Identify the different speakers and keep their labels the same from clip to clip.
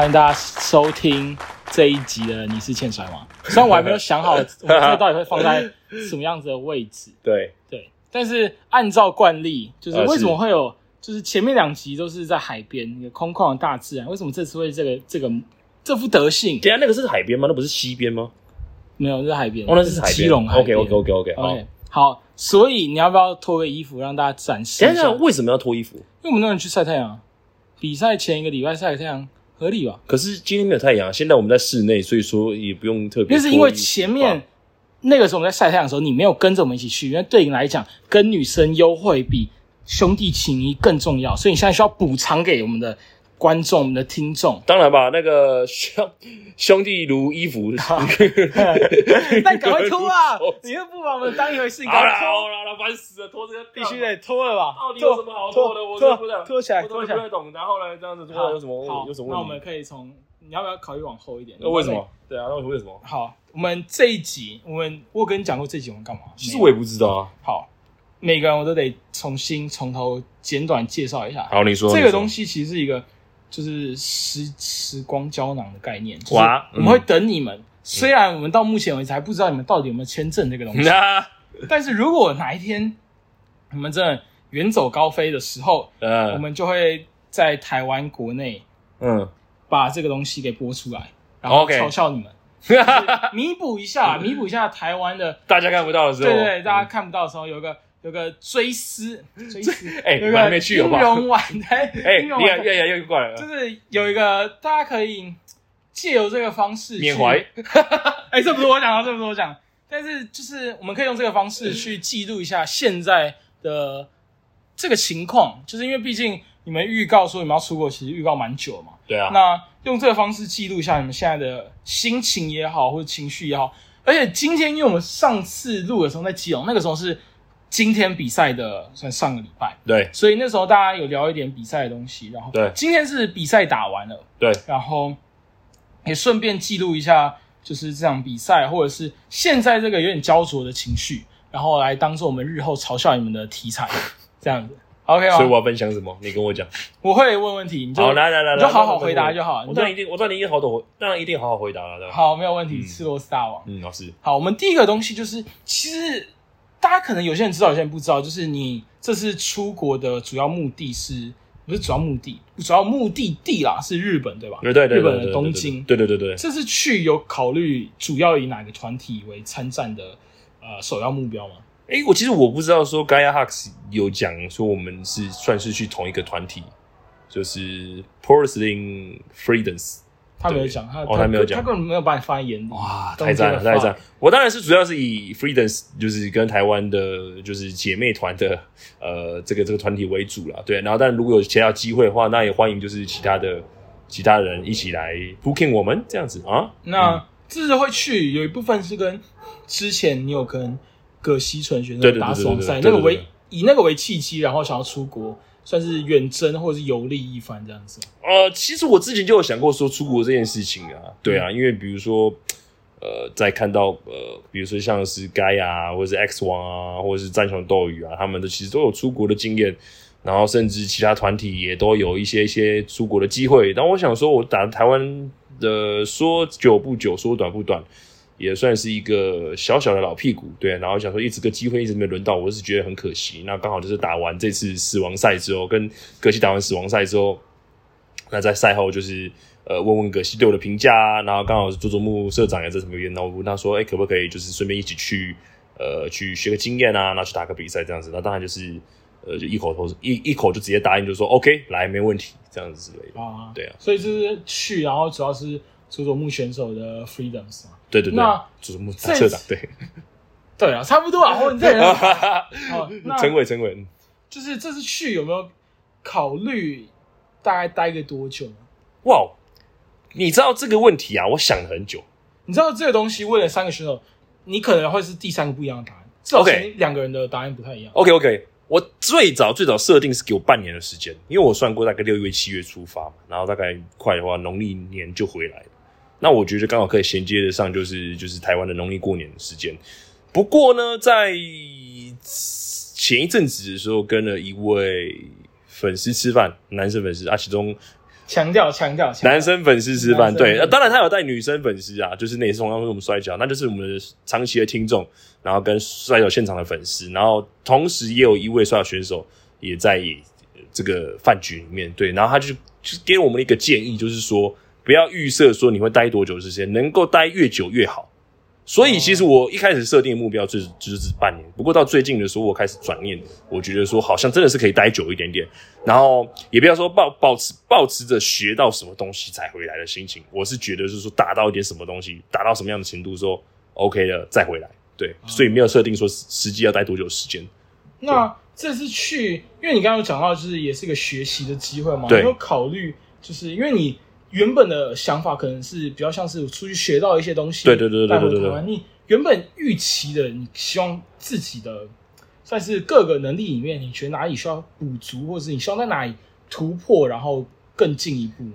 Speaker 1: 欢迎大家收听这一集的《你是欠甩吗》。虽然我还没有想好我个到底会放在什么样子的位置，
Speaker 2: 对，
Speaker 1: 对，但是按照惯例，就是
Speaker 2: 呃
Speaker 1: 为什么
Speaker 2: 是
Speaker 1: 会有，就是前面两集都是在海边一个空旷的大自然，为什么这次会这个这个这副德性？
Speaker 2: 等一下那个是海边吗？那不是西边吗？
Speaker 1: 没有，是海边，
Speaker 2: 哦，那是海边。
Speaker 1: 基隆海
Speaker 2: OK
Speaker 1: 边。
Speaker 2: OK OK OK。好
Speaker 1: OK，好，所以你要不要脱个衣服让大家展示一下？
Speaker 2: 等一下，为什么要脱衣服？
Speaker 1: 因为我们那人去晒太阳啊，比赛前一个礼拜晒太阳合理吧？
Speaker 2: 可是今天没有太阳，现在我们在室内，所以说也不用特别。
Speaker 1: 那是因为前面那个时候我们在晒太阳的时候，你没有跟着我们一起去，因为对你来讲，跟女生幽会比兄弟情谊更重要，所以你现在需要补偿给我们的观众、我们的听众。
Speaker 2: 当然吧，那个兄兄弟如衣服。
Speaker 1: 但赶快脱啊！你又不把我们当一回事，你
Speaker 2: 好了好
Speaker 1: 赶快脱，
Speaker 2: 了，好了烦死了，脱这个
Speaker 1: 必须得脱了吧？
Speaker 2: 到底有什么好脱的？我
Speaker 1: 脱
Speaker 2: 都不
Speaker 1: 脱起来，脱起来。
Speaker 2: 不太懂。然后呢，这样子脱
Speaker 1: 好，
Speaker 2: 有什么
Speaker 1: 好
Speaker 2: 有什么问题？
Speaker 1: 那我们可以从你要不要考虑往后一点？
Speaker 2: 那为什么？？对啊，那为什么？
Speaker 1: 好，我们这一集，我们我有跟你讲过这一集我们干嘛？
Speaker 2: 其实我也不知道啊。
Speaker 1: 好，每个人我都得重新从头简短介绍一下。
Speaker 2: 好，你说
Speaker 1: 这个东
Speaker 2: 西，
Speaker 1: 西其实是一个就是时时光胶囊的概念，就是
Speaker 2: 哇
Speaker 1: 我们会等你们。虽然我们到目前为止还不知道你们到底有没有签证这个东西，
Speaker 2: 那
Speaker 1: 但是如果哪一天你们真的远走高飞的时候，我
Speaker 2: 呃
Speaker 1: 们就会在台湾国内
Speaker 2: 嗯，
Speaker 1: 把这个东西给播出来，然后嘲笑你们，弥补一下，弥补一下台湾的
Speaker 2: 大家看不到的时候，
Speaker 1: 对对对，大家看不到的时候，有一个有个追思追思，
Speaker 2: 哎还没去好
Speaker 1: 音
Speaker 2: 不好
Speaker 1: 容晚台，
Speaker 2: 哎，
Speaker 1: 音容晚台
Speaker 2: 你看越来越过来
Speaker 1: 就，是有一个大家可以借由这个方式
Speaker 2: 缅怀。
Speaker 1: 哎，这不是我讲的，这不是我讲，但是就是我们可以用这个方式去记录一下现在的这个情况，就是因为毕竟你们预告说你们要出国，其实预告蛮久了嘛。
Speaker 2: 对啊，
Speaker 1: 那用这个方式记录一下你们现在的心情也好，或者情绪也好。而且今天，因为我们上次录的时候在基隆，那个时候是今天比赛的，算上个礼拜，
Speaker 2: 对
Speaker 1: 所以那时候大家有聊一点比赛的东西。然后
Speaker 2: 对
Speaker 1: 今天是比赛打完了，
Speaker 2: 对，
Speaker 1: 然后也顺便记录一下，就是这场比赛，或者是现在这个有点焦灼的情绪，然后来当做我们日后嘲笑你们的题材，这样子，OK 吗？
Speaker 2: 所以我要分享什么？你跟我讲。
Speaker 1: 我会问问题，你就
Speaker 2: 好，来来来来，
Speaker 1: 你就好好回答就好
Speaker 2: 我当然一定，我当然一定好好，当然一定好好回答了，对吧？
Speaker 1: 好，没有问题。
Speaker 2: 嗯
Speaker 1: 吃螺丝大王。
Speaker 2: 嗯，老师，
Speaker 1: 好，我们第一个东西就是，其实大家可能有些人知道，有些人不知道，就是你这次出国的主要目的是不是主要目的？主要目的地啦是日本，对吧？
Speaker 2: 对对对，
Speaker 1: 日本的东京。
Speaker 2: 对对对对，
Speaker 1: 这次去有考虑主要以哪个团体为参战的呃首要目标吗？
Speaker 2: 哎，我其实我不知道说 Gaia Hux 有讲说我们是算是去同一个团体，就是 Porcelain Freedoms。
Speaker 1: 他没有讲，他
Speaker 2: 哦他没有讲
Speaker 1: 他根本没有把你放在眼里。
Speaker 2: 哇，太赞了，太赞！我当然是主要是以 Freedoms，就是跟台湾的，就是姐妹团的呃这个这个团体为主啦。对，然后但如果有其他机会的话，那也欢迎就是其他的其他人一起来 booking 我们这样子啊。
Speaker 1: 那这次会去有一部分是跟之前你有跟葛西纯选手打双赛，那个为以那个为契机，然后想要出国，算是远征或者是游历一番这样子。
Speaker 2: 呃，其实我之前就有想过说出国这件事情啊，对啊，因为比如说，呃，在看到呃，比如说像是盖啊，或者是 X 王啊，或者是战雄斗鱼啊，他们的其实都有出国的经验，然后甚至其他团体也都有一些一些出国的机会。然后我想说，我打台湾的说久不久，说短不短。也算是一个小小的老屁股，对，然后想说一直个机会一直没轮到，我是觉得很可惜。那刚好就是打完这次死亡赛之后，跟葛西打完死亡赛之后，那在赛后就是呃问问葛西对我的评价啊，然后刚好是佐佐木社长也在这边，然后我问他说，哎、可不可以就是顺便一起去呃去学个经验啊，然后去打个比赛这样子。那当然就是呃就一口头一一口就直接答应，就说 OK 来没问题这样子之类的。
Speaker 1: 啊，
Speaker 2: 对啊，
Speaker 1: 所以就是去，然后主要是佐佐木选手的 freedoms 嘛。
Speaker 2: 对对对
Speaker 1: 那，
Speaker 2: 佐佐木
Speaker 1: 这
Speaker 2: 社长对，
Speaker 1: 对啊，差不多啊。或 者你这人
Speaker 2: 陈伟陈伟，
Speaker 1: 就是这次去有没有考虑大概待个多久呢？
Speaker 2: 哇，你知道这个问题啊，我想了很久。
Speaker 1: 你知道这个东西为了三个选手，你可能会是第三个不一样的答案。至少前两个人的答案不太一样。
Speaker 2: OK OK，我最早最早设定是给我半年的时间，因为我算过大概六月七月出发嘛，然后大概快的话农历年就回来了。那我觉得刚好可以衔接得上，就是就是台湾的农历过年的时间。不过呢，在前一阵子的时候，跟了一位粉丝吃饭，男生粉丝啊，其中
Speaker 1: 强调强调，强
Speaker 2: 男生粉丝吃饭，对，呃当然他有带女生粉丝啊，就是那也是同样是我们摔跤，那就是我们的长期的听众，然后跟摔跤现场的粉丝，然后同时也有一位摔跤选手也在这个饭局里面，对，然后他就就给我们一个建议，就是说不要预设说你会待多久的时间，能够待越久越好。所以其实我一开始设定的目标就是就是半年，不过到最近的时候，我开始转念，我觉得说好像真的是可以待久一点点，然后也不要说抱抱持抱持着学到什么东西才回来的心情，我是觉得就是说达到一点什么东西，达到什么样的程度说 OK 了再回来，对，所以没有设定说实实际要待多久时间。
Speaker 1: 那这次去，因为你刚刚有讲到，就是也是一个学习的机会嘛，没有考虑，就是因为你原本的想法可能是比较像是出去学到一些东西，
Speaker 2: 对对对对对对
Speaker 1: 你原本预期的，你希望自己的算是各个能力里面，你觉得哪里需要补足，或者是你希望在哪里突破，然后更进一步吗？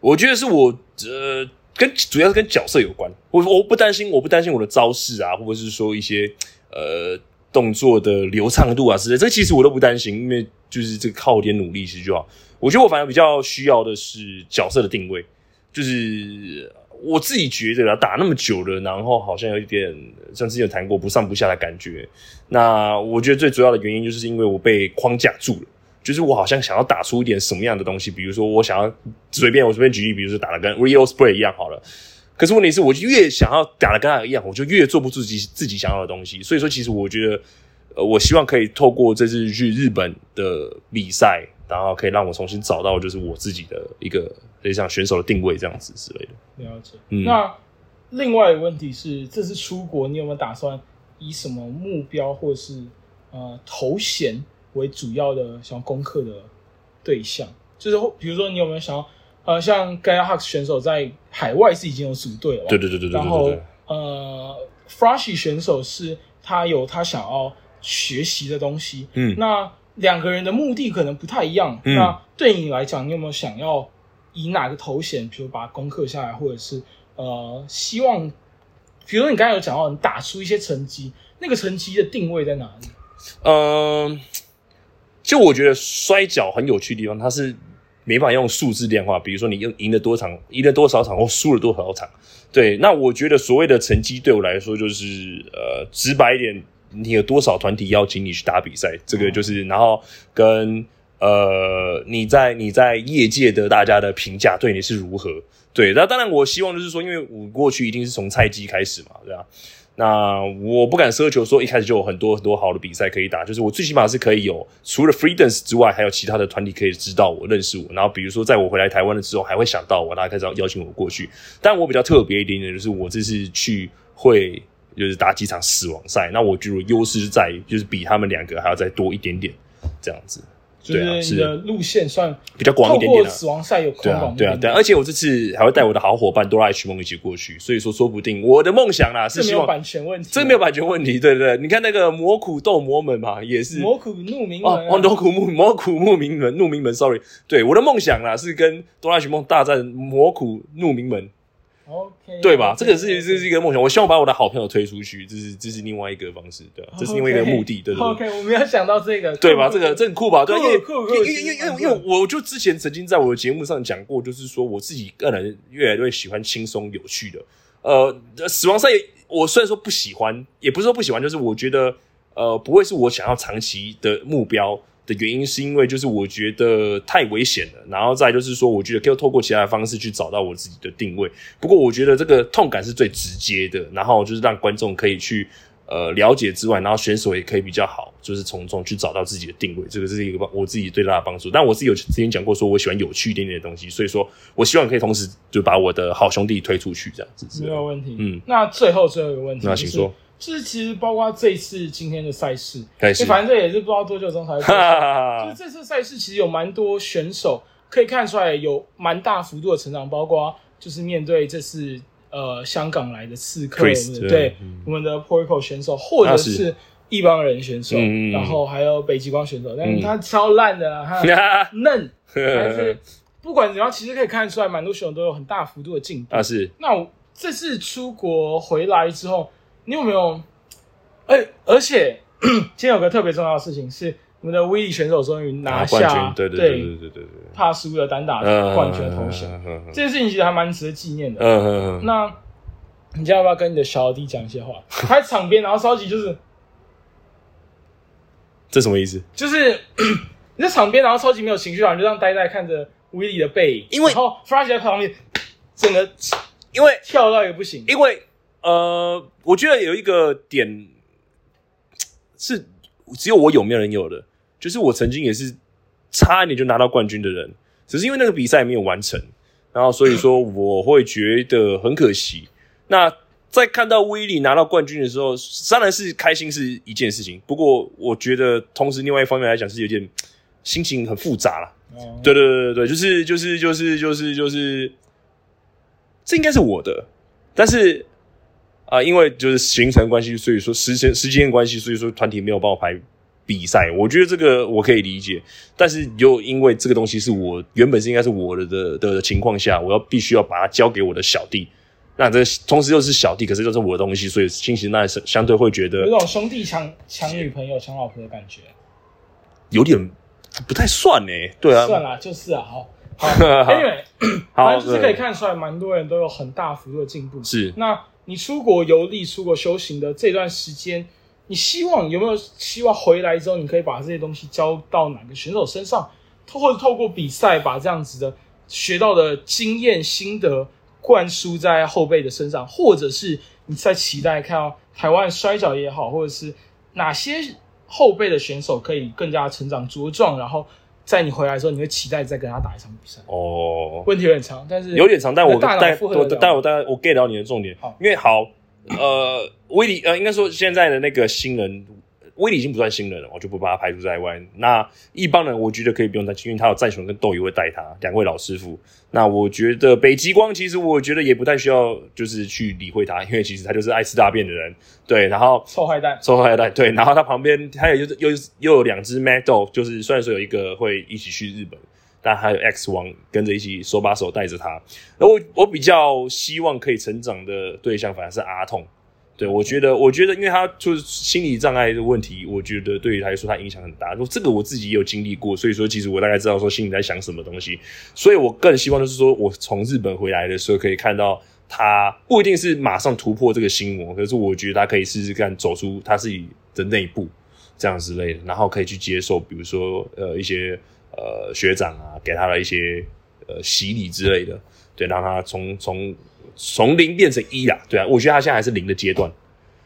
Speaker 2: 我觉得是我呃，跟主要是跟角色有关。我我不担心，我不担心我的招式啊，或者是说一些呃动作的流畅度啊之类，这其实我都不担心，因为就是这个靠一点努力其实就好。我觉得我反而比较需要的是角色的定位，就是我自己觉得啦，打那么久了，然后好像有一点像之前有谈过不上不下的感觉。那我觉得最主要的原因就是因为我被框架住了。就是我好像想要打出一点什么样的东西，比如说我想要随便我随便举例，比如说打的跟 Real Spray 一样好了。可是问题是，我就越想要打的跟他一样，我就越做不出自己自己想要的东西。所以说，其实我觉得，呃，我希望可以透过这次去日本的比赛，然后可以让我重新找到就是我自己的一个类似像选手的定位这样子之类的。
Speaker 1: 了解。
Speaker 2: 嗯
Speaker 1: 那另外一个问题是，这次出国，你有没有打算以什么目标或是呃头衔为主要的想要攻克的对象？就是或比如说，你有没有想要呃，像 Gaia Hux 选手在海外是已经有组队了，
Speaker 2: 对对对对对
Speaker 1: 然后。呃 f r a s h y 选手是他有他想要学习的东西，
Speaker 2: 嗯
Speaker 1: 那两个人的目的可能不太一样。
Speaker 2: 嗯
Speaker 1: 那对你来讲，你有没有想要以哪个头衔，比如把它攻克下来，或者是呃，希望，比如说你刚才有讲到，你打出一些成绩，那个成绩的定位在哪里？
Speaker 2: 嗯，就我觉得摔跤很有趣的地方，它是没办法用数字量化，比如说你赢赢了多场，赢了多少场或输了多少场。对，那我觉得所谓的成绩对我来说，就是呃，直白一点，你有多少团体邀请你去打比赛，这个就是，然后跟呃你在你在业界的大家的评价对你是如何。对，那当然我希望就是说，因为我过去一定是从菜鸡开始嘛，对吧、那我不敢奢求说一开始就有很多很多好的比赛可以打，就是我最起码是可以有除了 Freedance 之外，还有其他的团体可以知道我、认识我。然后比如说在我回来台湾的时候，还会想到我，大家开始邀请我过去。但我比较特别一点点，就是我这次去会就是打几场死亡赛，那我觉得优势是在于就是比他们两个还要再多一点点这样子，
Speaker 1: 就
Speaker 2: 对啊是
Speaker 1: 是。你的路线算
Speaker 2: 比较广一点点啊。
Speaker 1: 死亡赛有
Speaker 2: 对啊
Speaker 1: 宽广，一
Speaker 2: 对啊，对啊，而且我这次还会带我的好伙伴哆啦 A 梦一起过去，所以说说不定我的梦想啦是
Speaker 1: 没有
Speaker 2: 希望
Speaker 1: 版权问题，
Speaker 2: 这没有版权问题，对对对，你看那个魔苦斗魔门嘛，也是。
Speaker 1: 魔苦怒鸣
Speaker 2: 哦
Speaker 1: 门啊。
Speaker 2: 哦，魔苦木魔苦怒鸣门怒鸣门，sorry，对我的梦想啦是跟哆啦 A 梦大战魔苦怒鸣门，
Speaker 1: OK，
Speaker 2: 对吧？这个是这是一个梦想，我希望把我的好朋友推出去，这是这是另外一个方式，对吧？这是另外一个目的，对对对。
Speaker 1: OK，我没有想到这个，
Speaker 2: 对吧？这个这很酷吧？对，因为因为因为我就之前曾经在我的节目上讲过，就是说我自己个人越来越喜欢轻松有趣的。呃，死亡赛我虽然说不喜欢，也不是说不喜欢，就是我觉得呃不会是我想要长期的目标的原因，是因为就是我觉得太危险了，然后再就是说，我觉得可以透过其他的方式去找到我自己的定位。不过我觉得这个痛感是最直接的，然后就是让观众可以去呃了解之外，然后选手也可以比较好，就是从中去找到自己的定位，这个是一个帮我自己最大的帮助。但我自己有之前讲过，说我喜欢有趣一点点的东西，所以说我希望可以同时就把我的好兄弟推出去，这样子。
Speaker 1: 没有问题。
Speaker 2: 嗯，
Speaker 1: 那最后最后一个问题，
Speaker 2: 那请说，
Speaker 1: 就是其实包括这一次今天的赛事，反正这也是不知道多久中才会过
Speaker 2: 哈
Speaker 1: 去。
Speaker 2: 哈哈
Speaker 1: 就这次赛事其实有蛮多选手可以看出来有蛮大幅度的成长，包括就是面对这次呃香港来的刺客
Speaker 2: ，Chris，
Speaker 1: 对
Speaker 2: 对？嗯。
Speaker 1: 我们的 Porco 选手，或者是
Speaker 2: 是。
Speaker 1: 一帮人选手，
Speaker 2: 嗯
Speaker 1: 然后还有北极光选手，但是
Speaker 2: 嗯。
Speaker 1: 他超烂的啊，嫩，但是不管怎样，其实可以看得出来，蛮多选手都有很大幅度的进步。
Speaker 2: 啊。是。
Speaker 1: 那我这次出国回来之后，你有没有？哎、而且 今天有个特别重要的事情是，我们的威力选手终于拿
Speaker 2: 冠
Speaker 1: 下
Speaker 2: 军，对对对对对对对，
Speaker 1: 帕苏的单打
Speaker 2: 嗯
Speaker 1: 冠军的头衔。这件事情其实还蛮值得纪念的。
Speaker 2: 嗯嗯，
Speaker 1: 那你今天要不要跟你的小弟讲一些话？他在场边，然后超级就是
Speaker 2: 这什么意思？
Speaker 1: 就是 你在场边，然后超级没有情绪啊，你就这样呆呆看着威力的背影，
Speaker 2: 因为
Speaker 1: 然后 Flash 在旁边，整个
Speaker 2: 因为
Speaker 1: 跳到也不行。
Speaker 2: 因为呃，我觉得有一个点是只有我有没有人有的，就是我曾经也是差一点就拿到冠军的人，只是因为那个比赛没有完成，然后所以说我会觉得很可惜。那在看到威利拿到冠军的时候，当然是开心是一件事情，不过我觉得同时另外一方面来讲是有点心情很复杂啦。
Speaker 1: 哦
Speaker 2: 对对对对对，就是就是就是就是就是，这应该是我的，但是啊、因为就是行程关系，所以说时间时间的关系，所以说团体没有帮我排比赛。我觉得这个我可以理解，但是又因为这个东西是我原本是应该是我的的的情况下，我要必须要把它交给我的小弟。那这同时又是小弟，可是又是我的东西，所以心情那是相对会觉得
Speaker 1: 有种兄弟抢抢女朋友、抢老婆的感觉。
Speaker 2: 有点不太算呢。对啊，
Speaker 1: 算了，就是啊，好。好，Anyway，
Speaker 2: 好
Speaker 1: 反正就是可以看出来，蛮多人都有很大幅度的进步。
Speaker 2: 是
Speaker 1: 那你出国游历、出国修行的这段时间，你希望有没有希望回来之后，你可以把这些东西交到哪个选手身上，透或者透过比赛把这样子的学到的经验心得灌输在后辈的身上，或者是你在期待看到台湾摔跤也好，或者是哪些后辈的选手可以更加成长茁壮，然后在你回来的时候，你会期待再跟他打一场比赛。
Speaker 2: 哦，
Speaker 1: 问题有点长，但是
Speaker 2: 有点长，但我但我但我但我 get 到你的重点。
Speaker 1: 好，
Speaker 2: 因为好，呃，威利呃，应该说现在的那个新人，威利已经不算新人了，我就不把他排除在外。那一帮人，我觉得可以不用担心，因为他有战雄跟斗鱼会带他两位老师傅。那我觉得北极光其实我觉得也不太需要就是去理会他，因为其实他就是爱吃大便的人，对，然后
Speaker 1: 臭坏蛋。
Speaker 2: 臭坏蛋对，然后他旁边他也又又又有两只 Mad Dog，就是虽然说有一个会一起去日本，但还有 X 王跟着一起手把手带着他。而我我比较希望可以成长的对象反而是阿痛。对，我觉得，我觉得，因为他就是心理障碍的问题，我觉得对于他来说，他影响很大。这个我自己也有经历过，所以说，其实我大概知道说心里在想什么东西。所以我更希望就是说我从日本回来的时候，可以看到他不一定是马上突破这个心魔，可是我觉得他可以试试看走出他自己的内部，这样之类的，然后可以去接受，比如说呃一些呃学长啊给他的一些呃洗礼之类的，对，让他从从从零变成一啦，对啊，我觉得他现在还是零的阶段。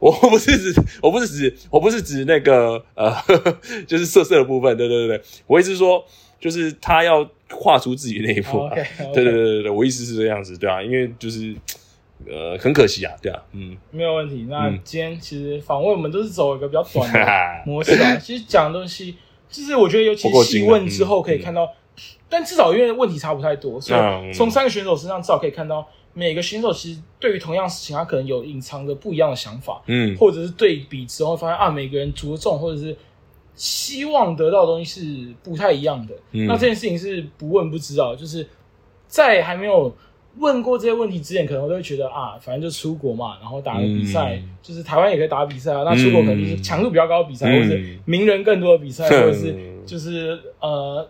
Speaker 2: 我不是指，我不是指，我不是指那个呃，就是色色的部分，对对对对，我意思是说，就是他要跨出自己那一步、对对对对对，我意思是这样子，对啊，因为就是呃，很可惜啊，对啊，嗯，
Speaker 1: 没有问题。那
Speaker 2: 嗯
Speaker 1: 今天其实访问我们都是走一个比较短的模式啊。其实讲的东西，就是我觉得尤其
Speaker 2: 不够精啊
Speaker 1: 细问之后可以看到，但至少因为问题差不太多，所
Speaker 2: 嗯
Speaker 1: 以从三个选手身上至少可以看到，每个选手其实对于同样事情，他可能有隐藏的不一样的想法，
Speaker 2: 嗯，
Speaker 1: 或者是对比之后发现啊，每个人着重或者是希望得到的东西是不太一样的。
Speaker 2: 嗯
Speaker 1: 那这件事情是不问不知道，就是在还没有问过这些问题之前，可能我都会觉得啊，反正就出国嘛，然后打个比赛，
Speaker 2: 嗯
Speaker 1: 就是台湾也可以打比赛啊。那出国可能就是强度比较高的比赛，
Speaker 2: 嗯
Speaker 1: 或者是名人更多的比赛，
Speaker 2: 嗯
Speaker 1: 或者是就是呃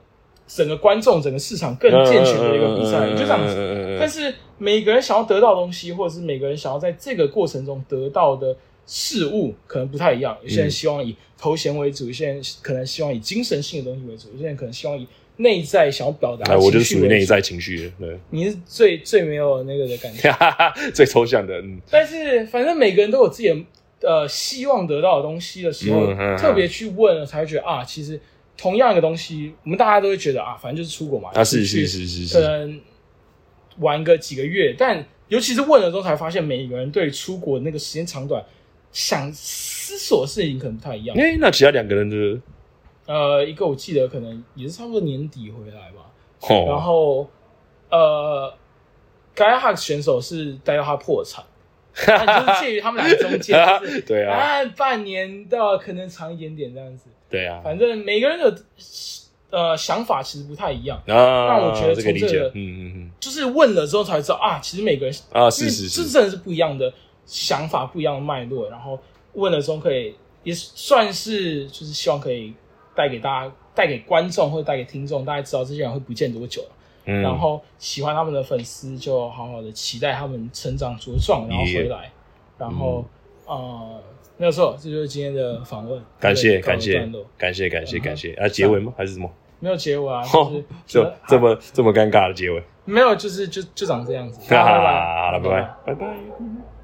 Speaker 1: 整个观众、整个市场更健全的一个比赛，
Speaker 2: 嗯
Speaker 1: 就这样子。但是每个人想要得到的东西，或者是每个人想要在这个过程中得到的事物，可能不太一样。有些人希望以头衔为主，有些人可能希望以精神性的东西为主，有些人可能希望以内在想要表达
Speaker 2: 哎，
Speaker 1: 的
Speaker 2: 我就属于内在情绪的，对，
Speaker 1: 你是最最没有那个的感觉。
Speaker 2: 哈哈哈，最抽象的，嗯，
Speaker 1: 但是反正每个人都有自己的呃希望得到的东西的时候，特别去问了，才会觉得啊，其实同样一个东西，我们大家都会觉得啊，反正就是出国嘛，
Speaker 2: 啊，是
Speaker 1: 去
Speaker 2: 是是是是，
Speaker 1: 可能玩个几个月，但尤其是问了之后，才发现每一个人对出国那个时间长短，想思索的事情可能不太一样。
Speaker 2: 哎，那其他两个人的，
Speaker 1: 呃，一个我记得可能也是差不多年底回来吧，
Speaker 2: 哦，
Speaker 1: 然后呃 g a i h a 选手是待到他破产，那就是介于他们两个中间，就是
Speaker 2: 对啊，
Speaker 1: 啊半年到可能长一点点这样子。
Speaker 2: 对啊，
Speaker 1: 反正每个人的呃想法其实不太一样，
Speaker 2: 啊，
Speaker 1: 那我觉得从这个，
Speaker 2: 嗯嗯嗯，
Speaker 1: 就是问了之后才知道啊，其实每个人
Speaker 2: 啊，是是是，
Speaker 1: 这真的是不一样的想法，不一样的脉络。然后问了之后可以也算是就是希望可以带给大家、带给观众或者带给听众，大家知道这些人会不见多久了。
Speaker 2: 嗯，
Speaker 1: 然后喜欢他们的粉丝就好好的期待他们成长茁壮，然后回来，然后、呃，没有错，这就是今天的访问。
Speaker 2: 感谢感谢感谢感谢感谢啊！结尾吗？还是什么？
Speaker 1: 没有结尾啊，
Speaker 2: 哦
Speaker 1: 就是
Speaker 2: 就这么这么尴尬的结尾。
Speaker 1: 没有，就是就就长这样子。
Speaker 2: 好了，
Speaker 1: 拜拜
Speaker 2: 好了，拜拜，拜拜。